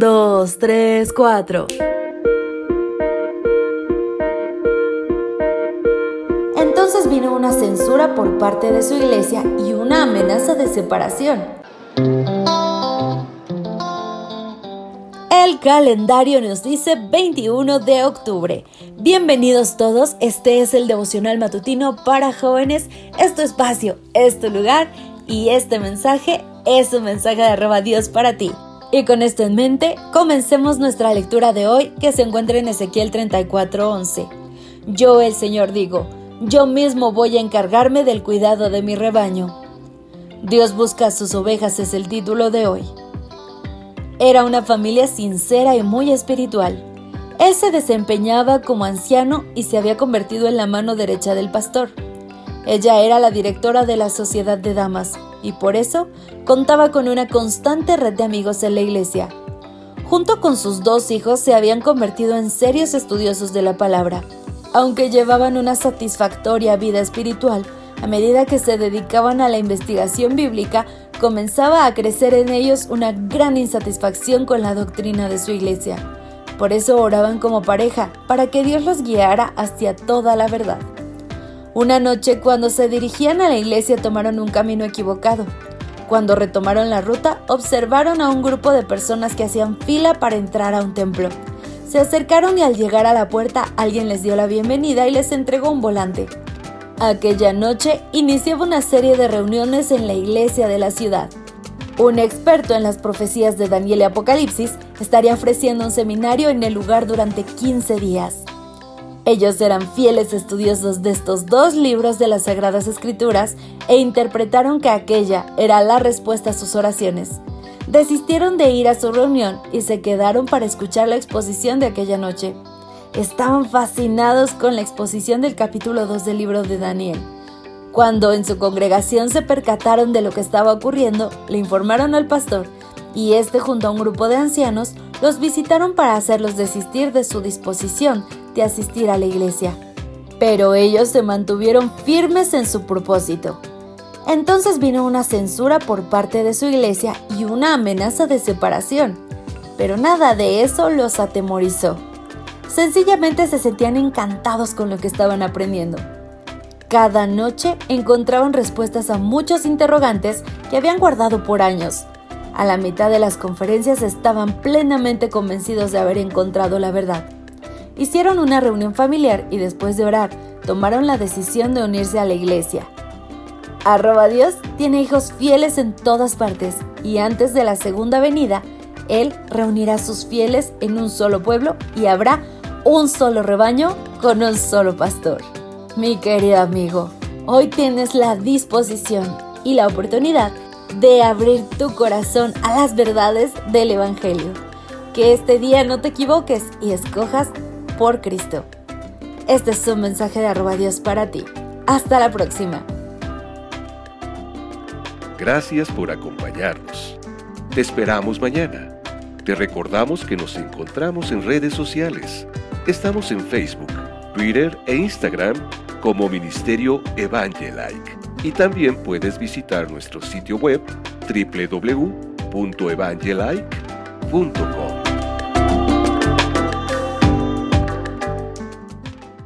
2, 3, 4. Entonces vino una censura por parte de su iglesia y una amenaza de separación. El calendario nos dice 21 de octubre. Bienvenidos todos, este es el devocional matutino para jóvenes. Es tu espacio, es tu lugar y este mensaje es un mensaje de arroba Dios para ti. Y con esto en mente, comencemos nuestra lectura de hoy que se encuentra en Ezequiel 34:11. Yo el Señor digo, yo mismo voy a encargarme del cuidado de mi rebaño. Dios busca a sus ovejas es el título de hoy. Era una familia sincera y muy espiritual. Él se desempeñaba como anciano y se había convertido en la mano derecha del pastor. Ella era la directora de la Sociedad de Damas y por eso contaba con una constante red de amigos en la iglesia. Junto con sus dos hijos se habían convertido en serios estudiosos de la palabra. Aunque llevaban una satisfactoria vida espiritual, a medida que se dedicaban a la investigación bíblica, comenzaba a crecer en ellos una gran insatisfacción con la doctrina de su iglesia. Por eso oraban como pareja, para que Dios los guiara hacia toda la verdad. Una noche, cuando se dirigían a la iglesia, tomaron un camino equivocado. Cuando retomaron la ruta, observaron a un grupo de personas que hacían fila para entrar a un templo. Se acercaron y al llegar a la puerta alguien les dio la bienvenida y les entregó un volante. Aquella noche iniciaba una serie de reuniones en la iglesia de la ciudad. Un experto en las profecías de Daniel y Apocalipsis estaría ofreciendo un seminario en el lugar durante 15 días. Ellos eran fieles estudiosos de estos dos libros de las Sagradas Escrituras e interpretaron que aquella era la respuesta a sus oraciones. Desistieron de ir a su reunión y se quedaron para escuchar la exposición de aquella noche estaban fascinados con la exposición del capítulo 2 del libro de Daniel. Cuando en su congregación se percataron de lo que estaba ocurriendo, le informaron al pastor y este junto a un grupo de ancianos los visitaron para hacerlos desistir de su disposición de asistir a la iglesia. Pero ellos se mantuvieron firmes en su propósito. Entonces vino una censura por parte de su iglesia y una amenaza de separación. Pero nada de eso los atemorizó. Sencillamente se sentían encantados con lo que estaban aprendiendo. Cada noche encontraban respuestas a muchos interrogantes que habían guardado por años. A la mitad de las conferencias estaban plenamente convencidos de haber encontrado la verdad. Hicieron una reunión familiar y después de orar, tomaron la decisión de unirse a la iglesia. Arroba Dios tiene hijos fieles en todas partes y antes de la segunda venida, Él reunirá a sus fieles en un solo pueblo y habrá un solo rebaño con un solo pastor. Mi querido amigo, hoy tienes la disposición y la oportunidad de abrir tu corazón a las verdades del Evangelio. Que este día no te equivoques y escojas por Cristo. Este es un mensaje de arroba Dios para ti. Hasta la próxima. Gracias por acompañarnos. Te esperamos mañana. Te recordamos que nos encontramos en redes sociales Estamos en Facebook, Twitter e Instagram como Ministerio Evangelike. Y también puedes visitar nuestro sitio web www.evangelike.com.